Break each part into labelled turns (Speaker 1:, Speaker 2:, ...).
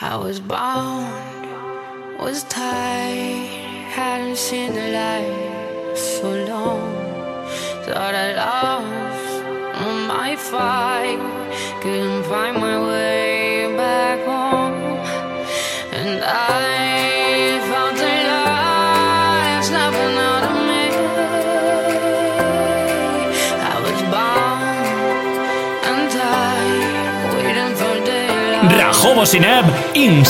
Speaker 1: I was bound, was tied, hadn't seen the light so long. Thought I lost my fight, couldn't find my way back home, and I. Jobo Sineb In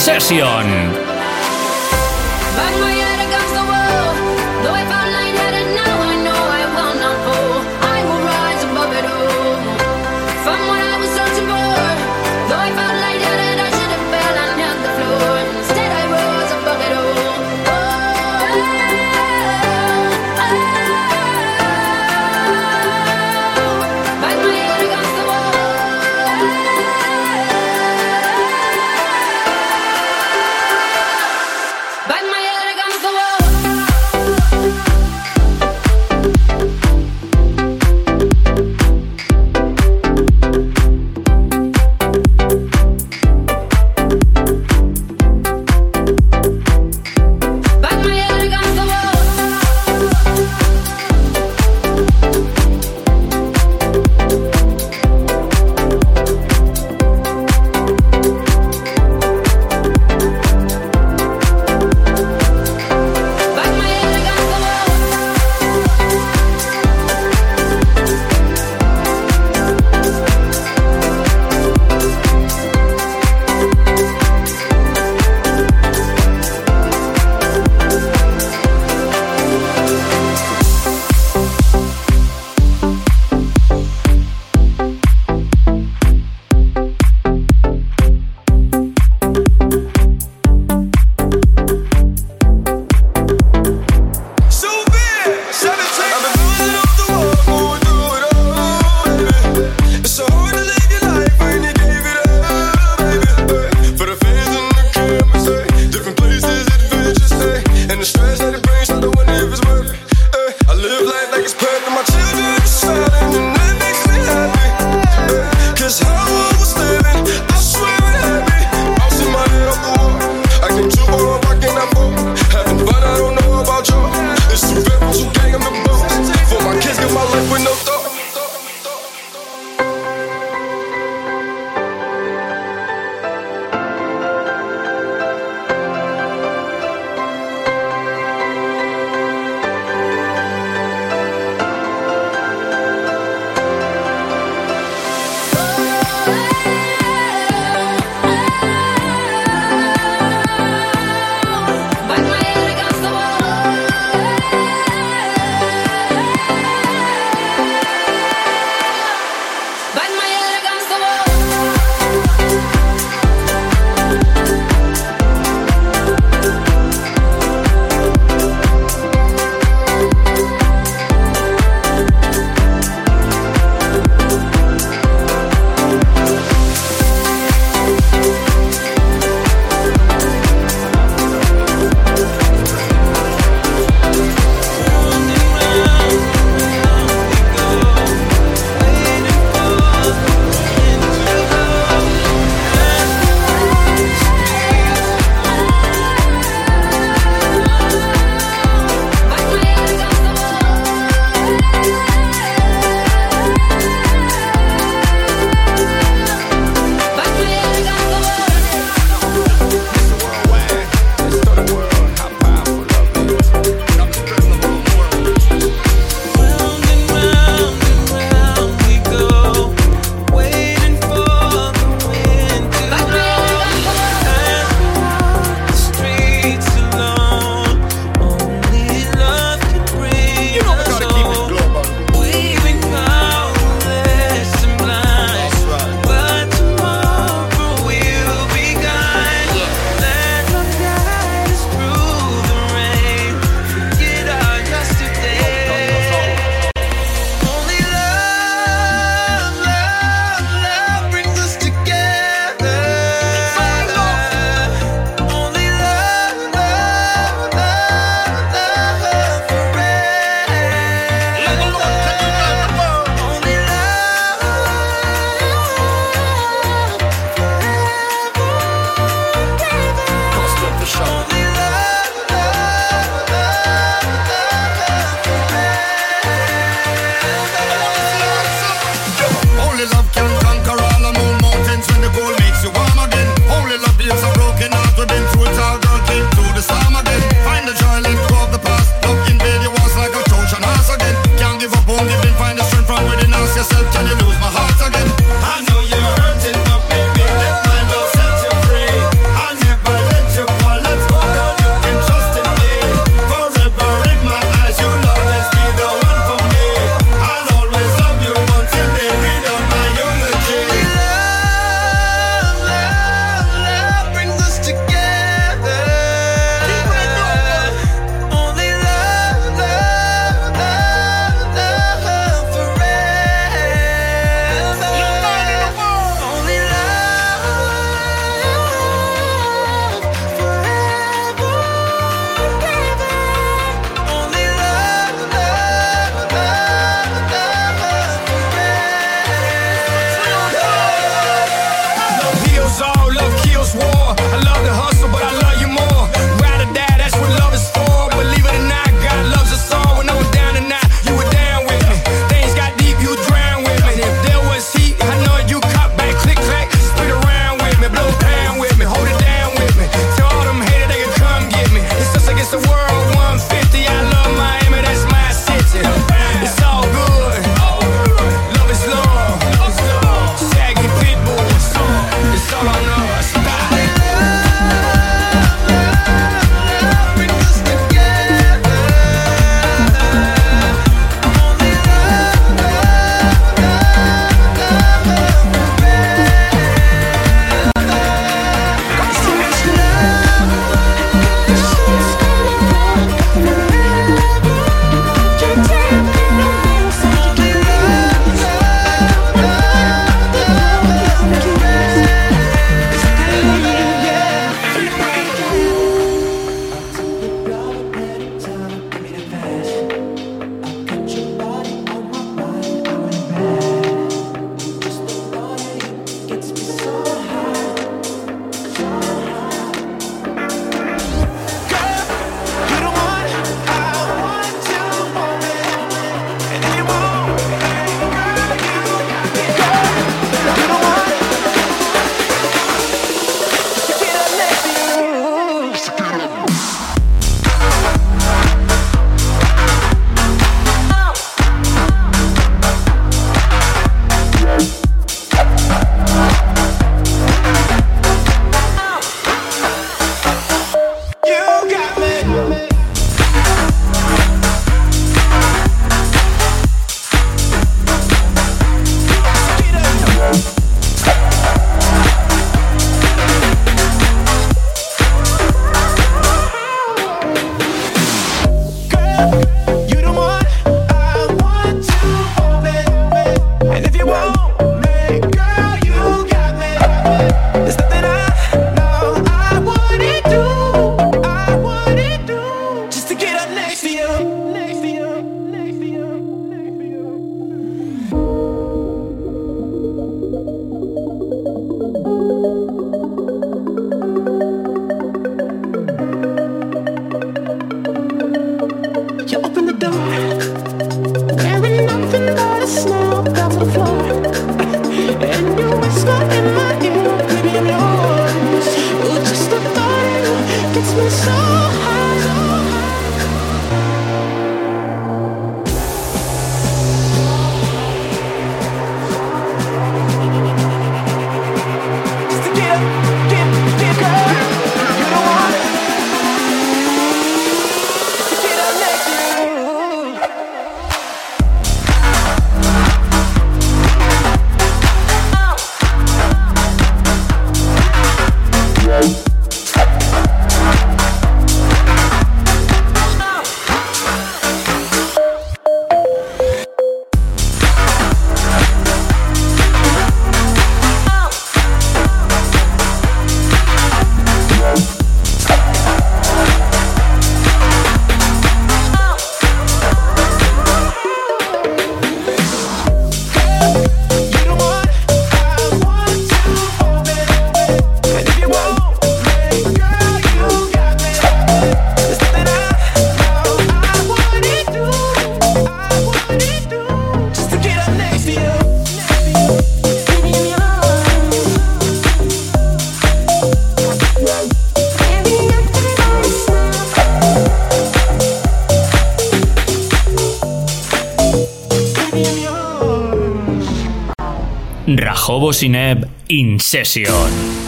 Speaker 1: Bocineb Incession.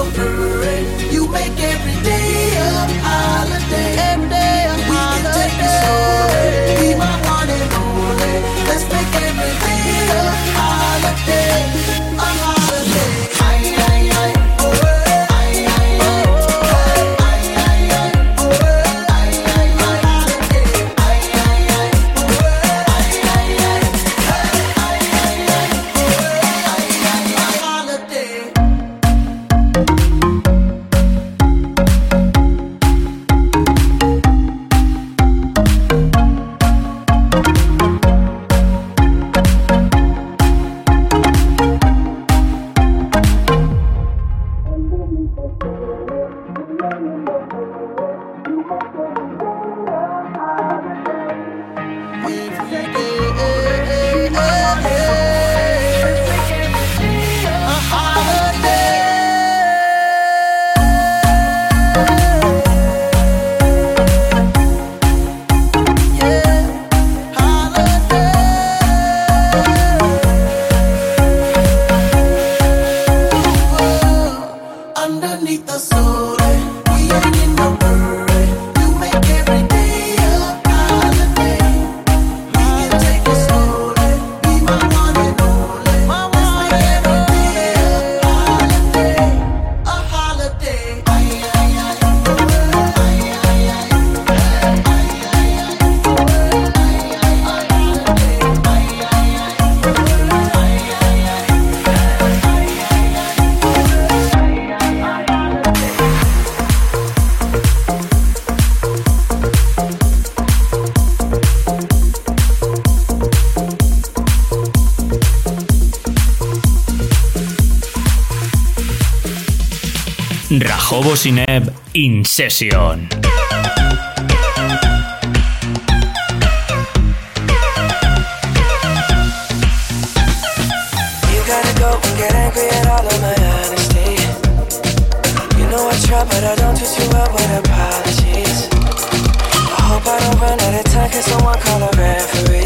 Speaker 2: over it. You make it.
Speaker 1: sesión.
Speaker 3: but I don't treat you well with apologies. I hope I don't run out of time, cause someone call a referee.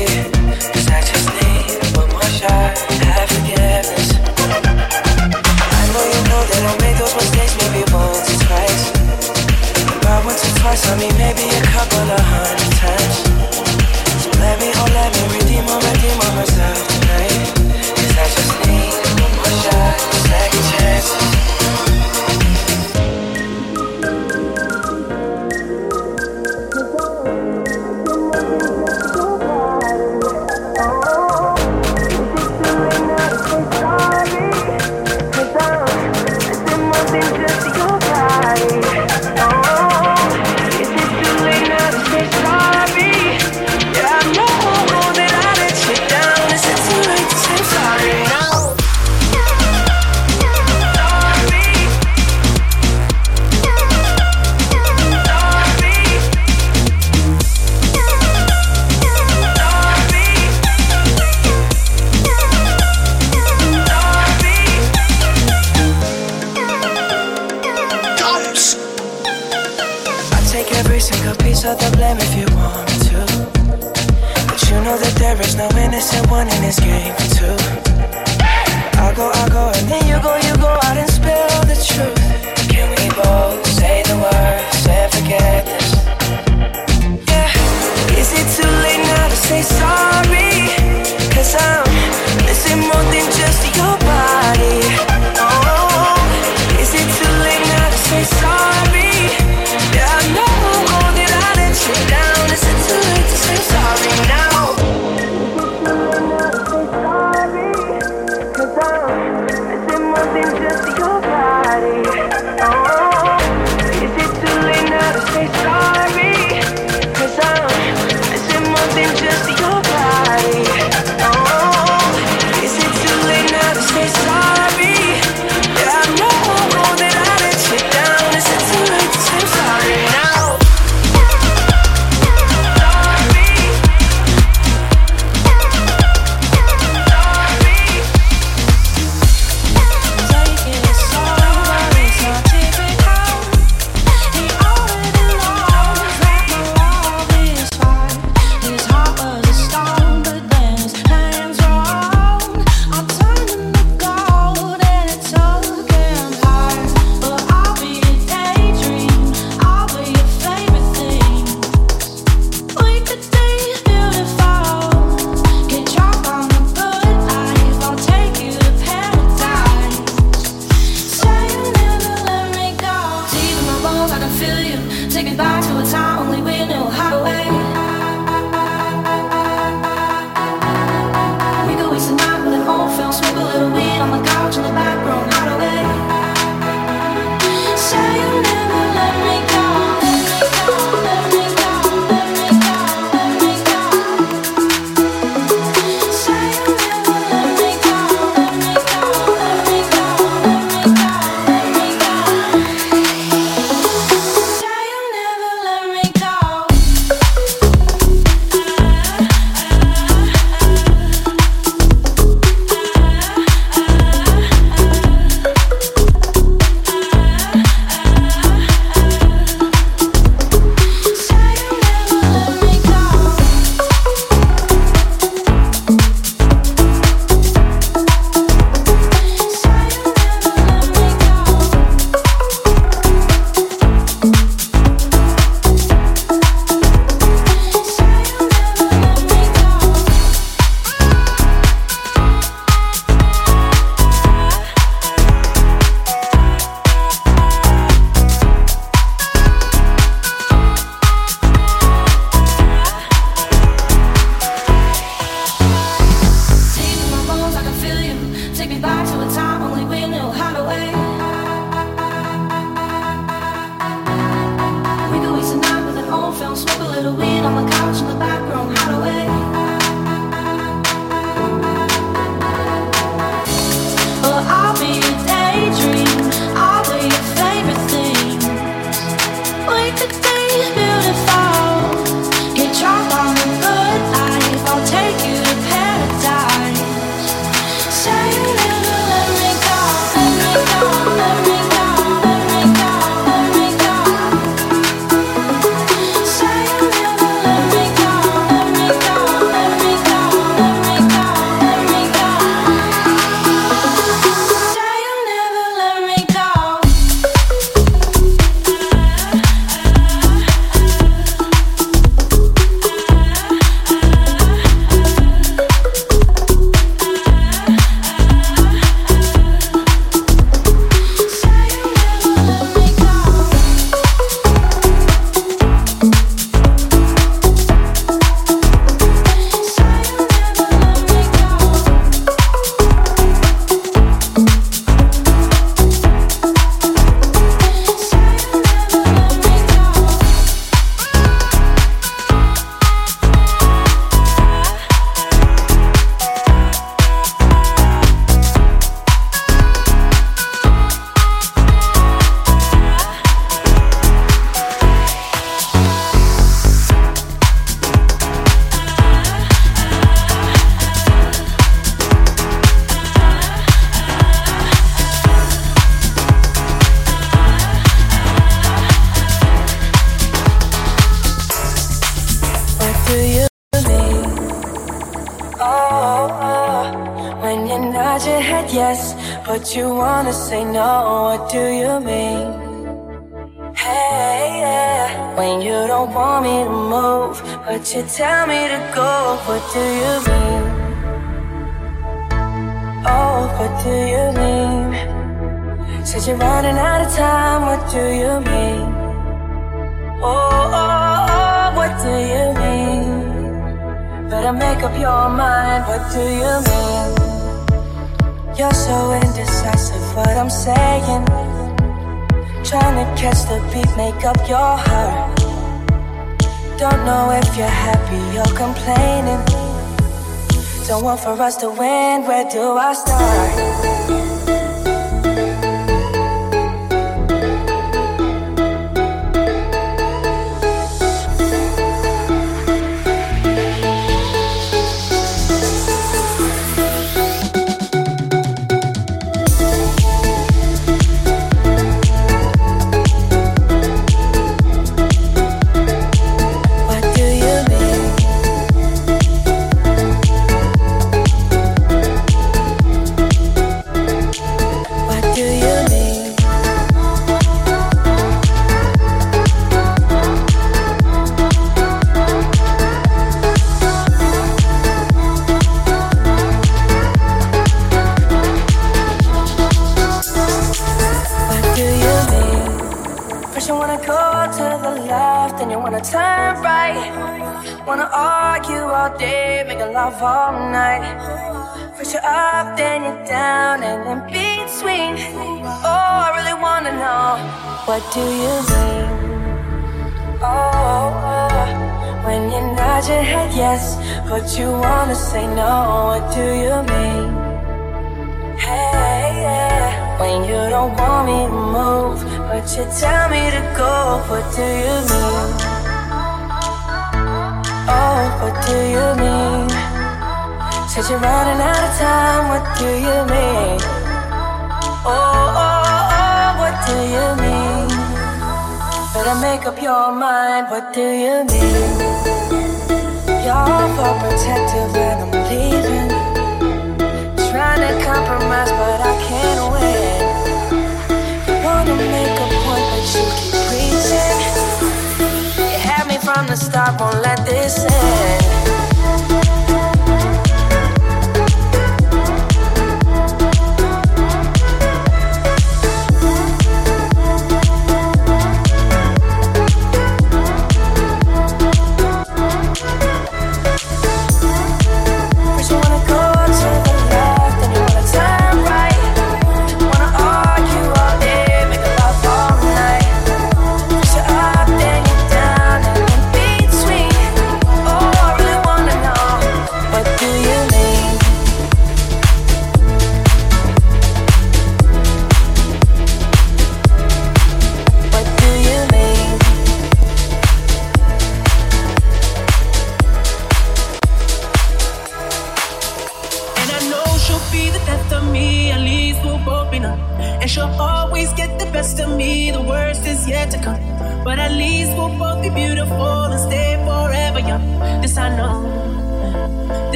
Speaker 4: you tell me to go, what do you mean? Oh, what do you mean? Said you're running out of time, what do you mean? Oh, oh, oh what do you mean? Better make up your mind, what do you mean? You're so indecisive, what I'm saying. Trying to catch the beat, make up your heart don't know if you're happy or complaining. Don't want for us to win, where do I start? down and in between. Oh, I really wanna know what do you mean? Oh, when you nod your head yes, but you wanna say no. What do you mean? Hey, yeah. when you don't want me to move, but you tell me to go. What do you mean? Oh, what do you mean? Said you're running out of time, what do you mean? Oh, oh, oh, oh, what do you mean? Better make up your mind, what do you mean? You're for protective and I'm leaving. Trying to compromise, but I can't win. wanna make a point, but you keep preaching. You had me from the start, won't let this end.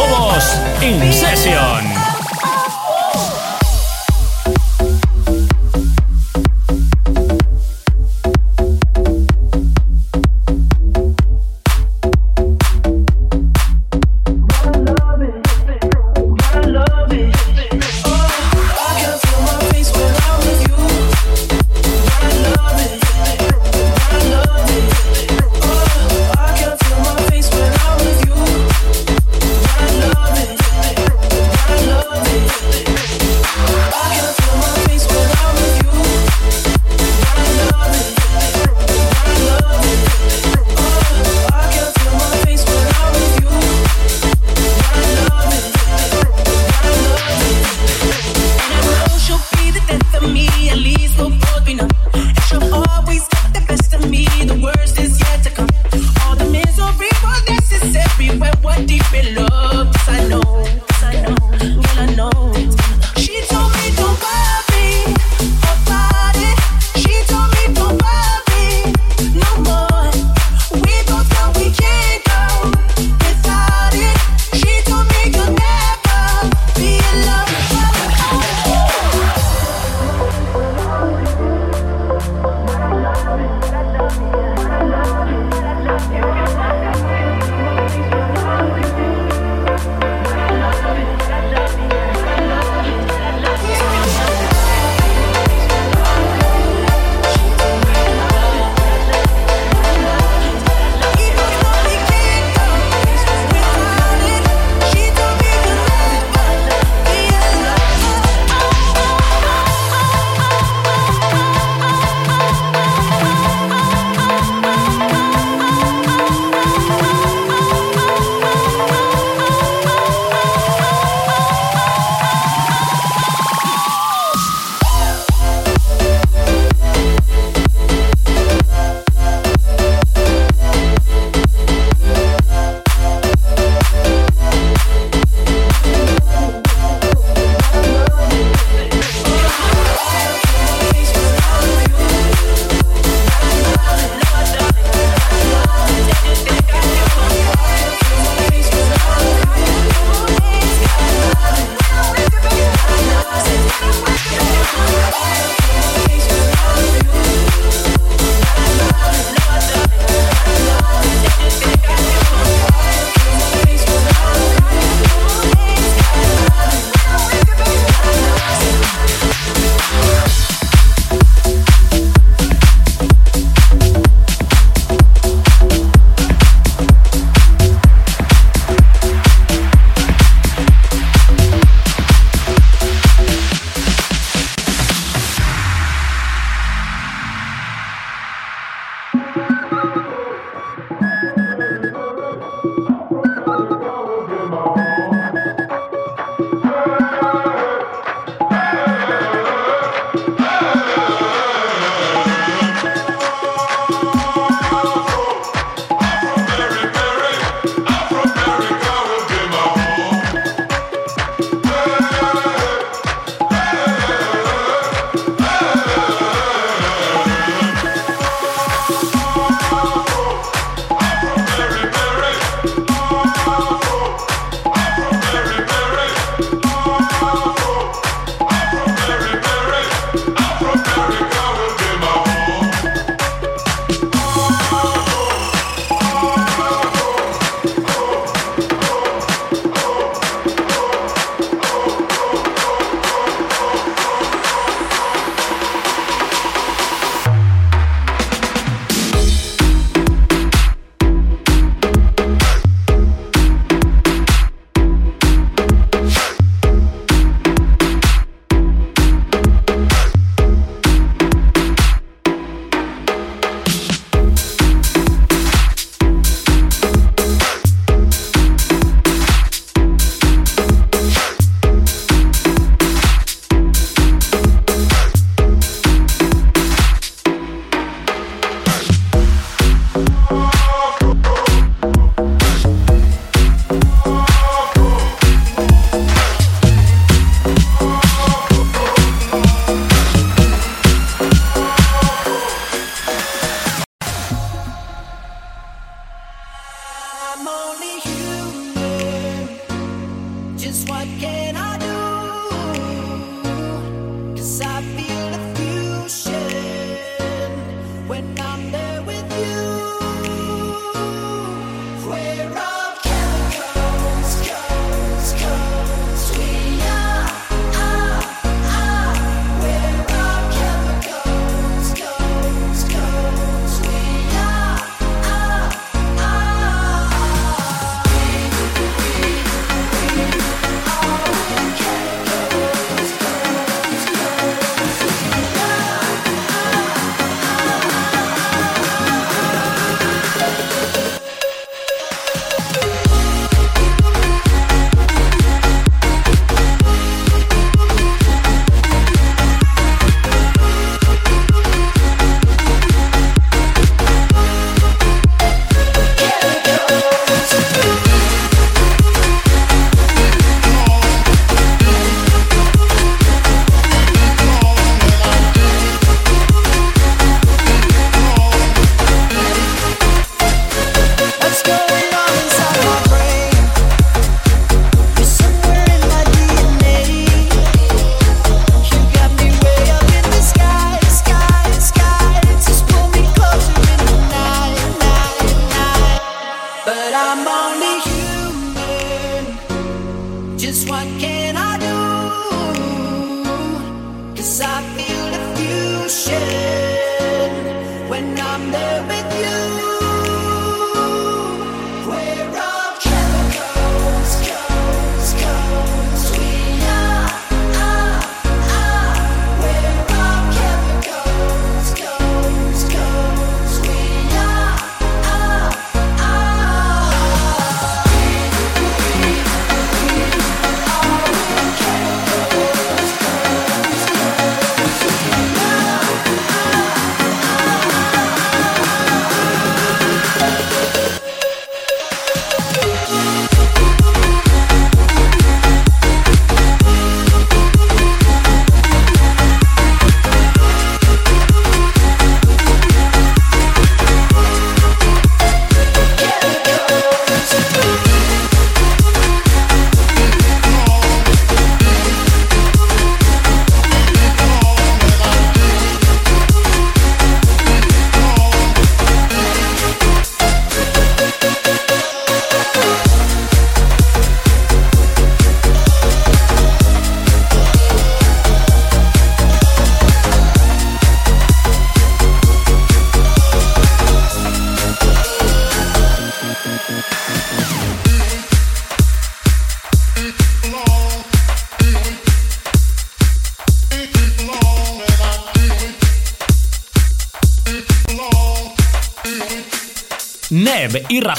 Speaker 5: Jobos In Session.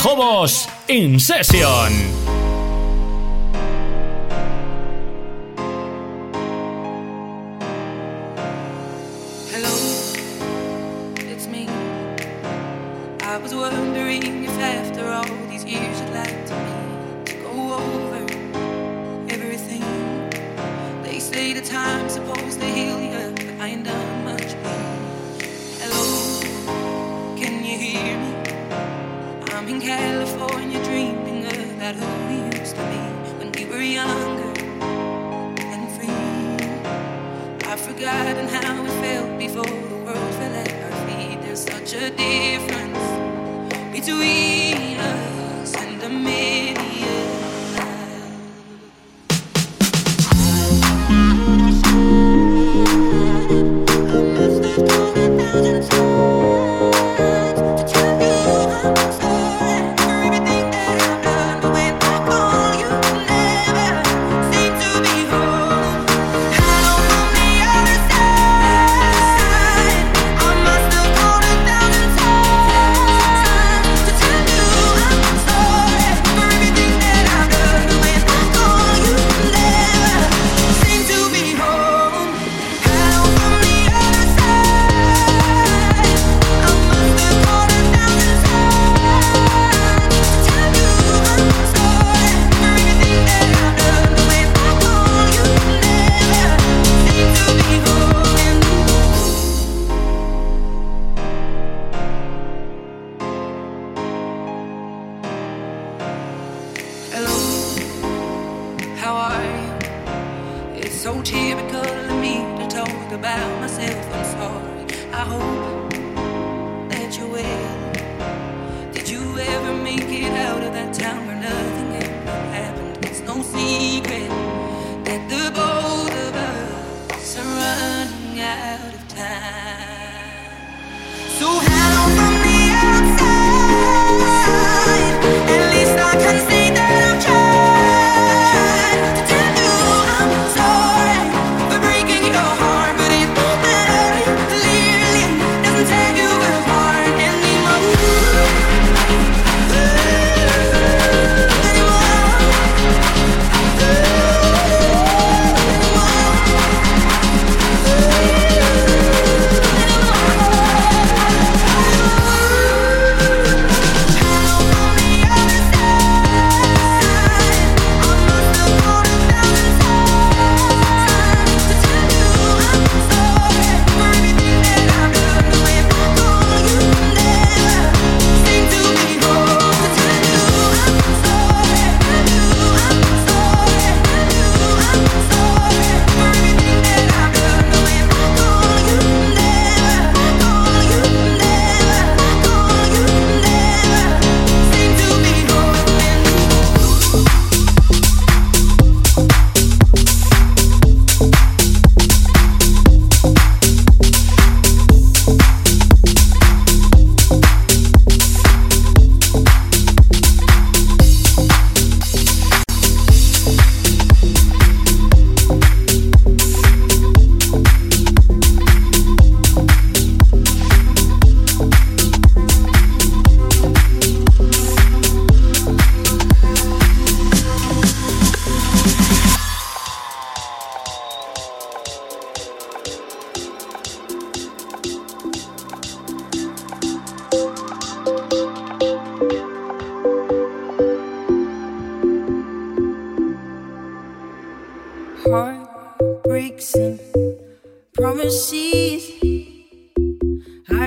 Speaker 5: Jobos In Session.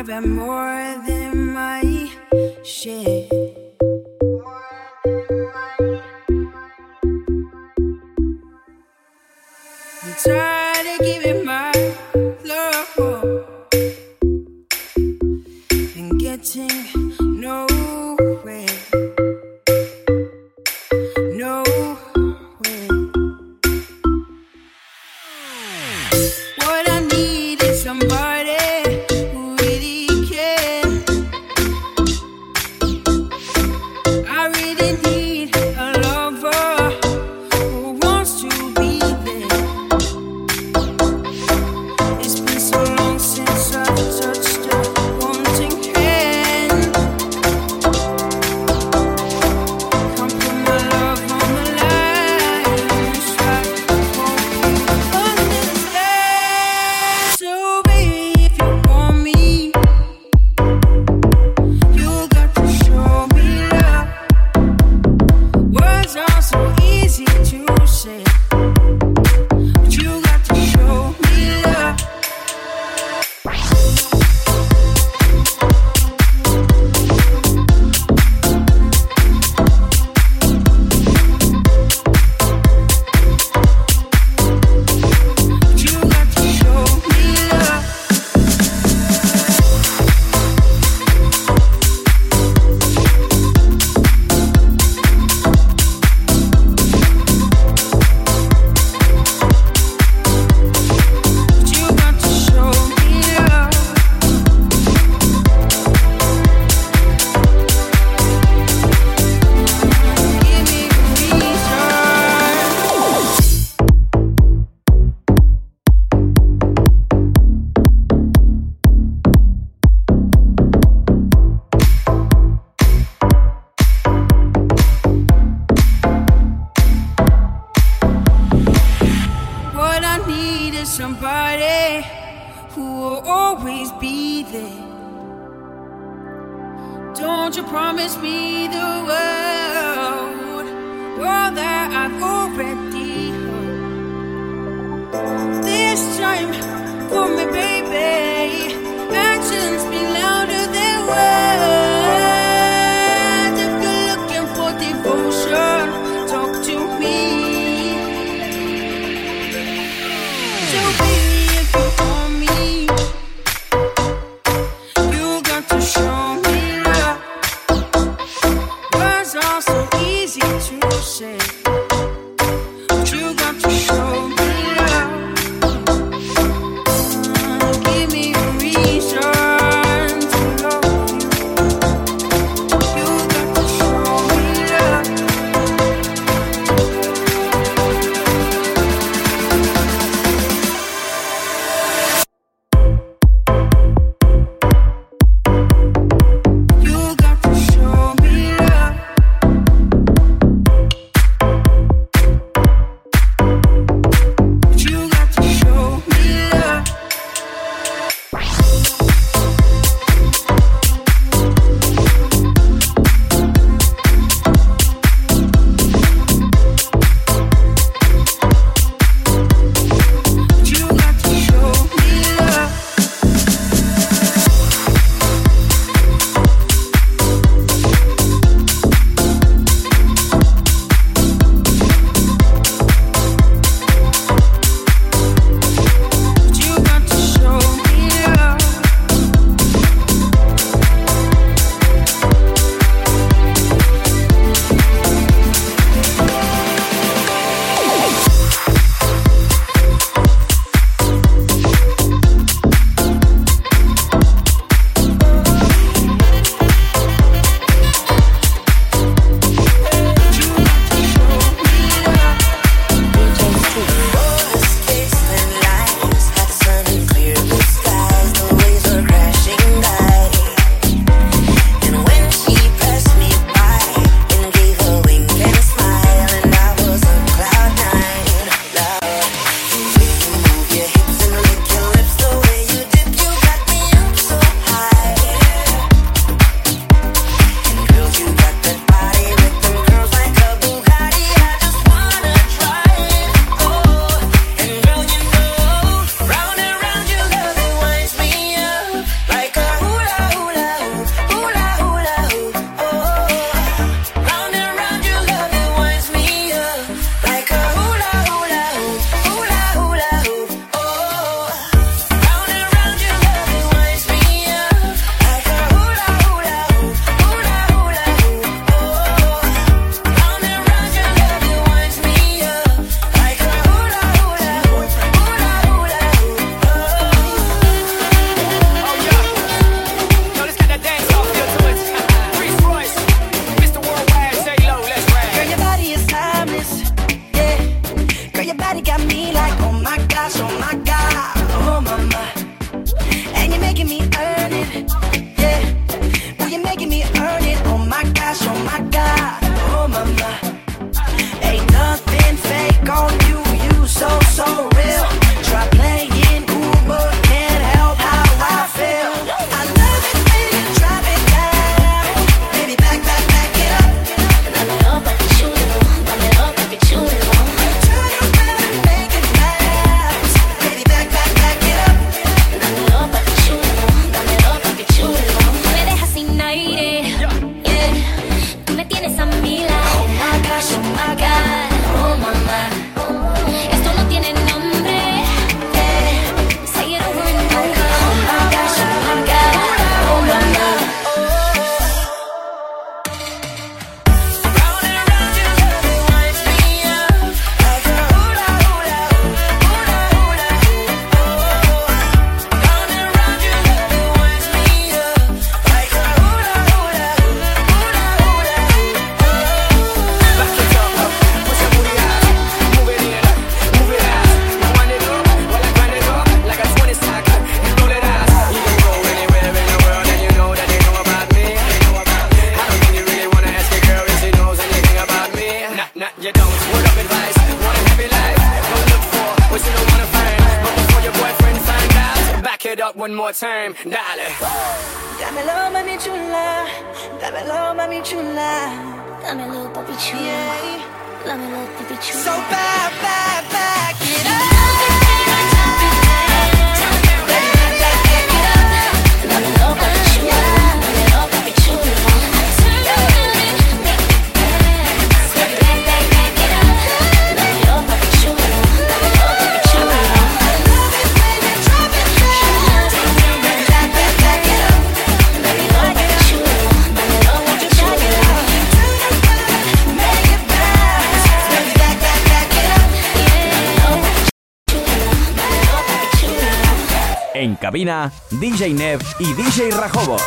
Speaker 6: about more than my shit.
Speaker 5: DJ Nev y DJ Rajobos.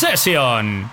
Speaker 5: Session.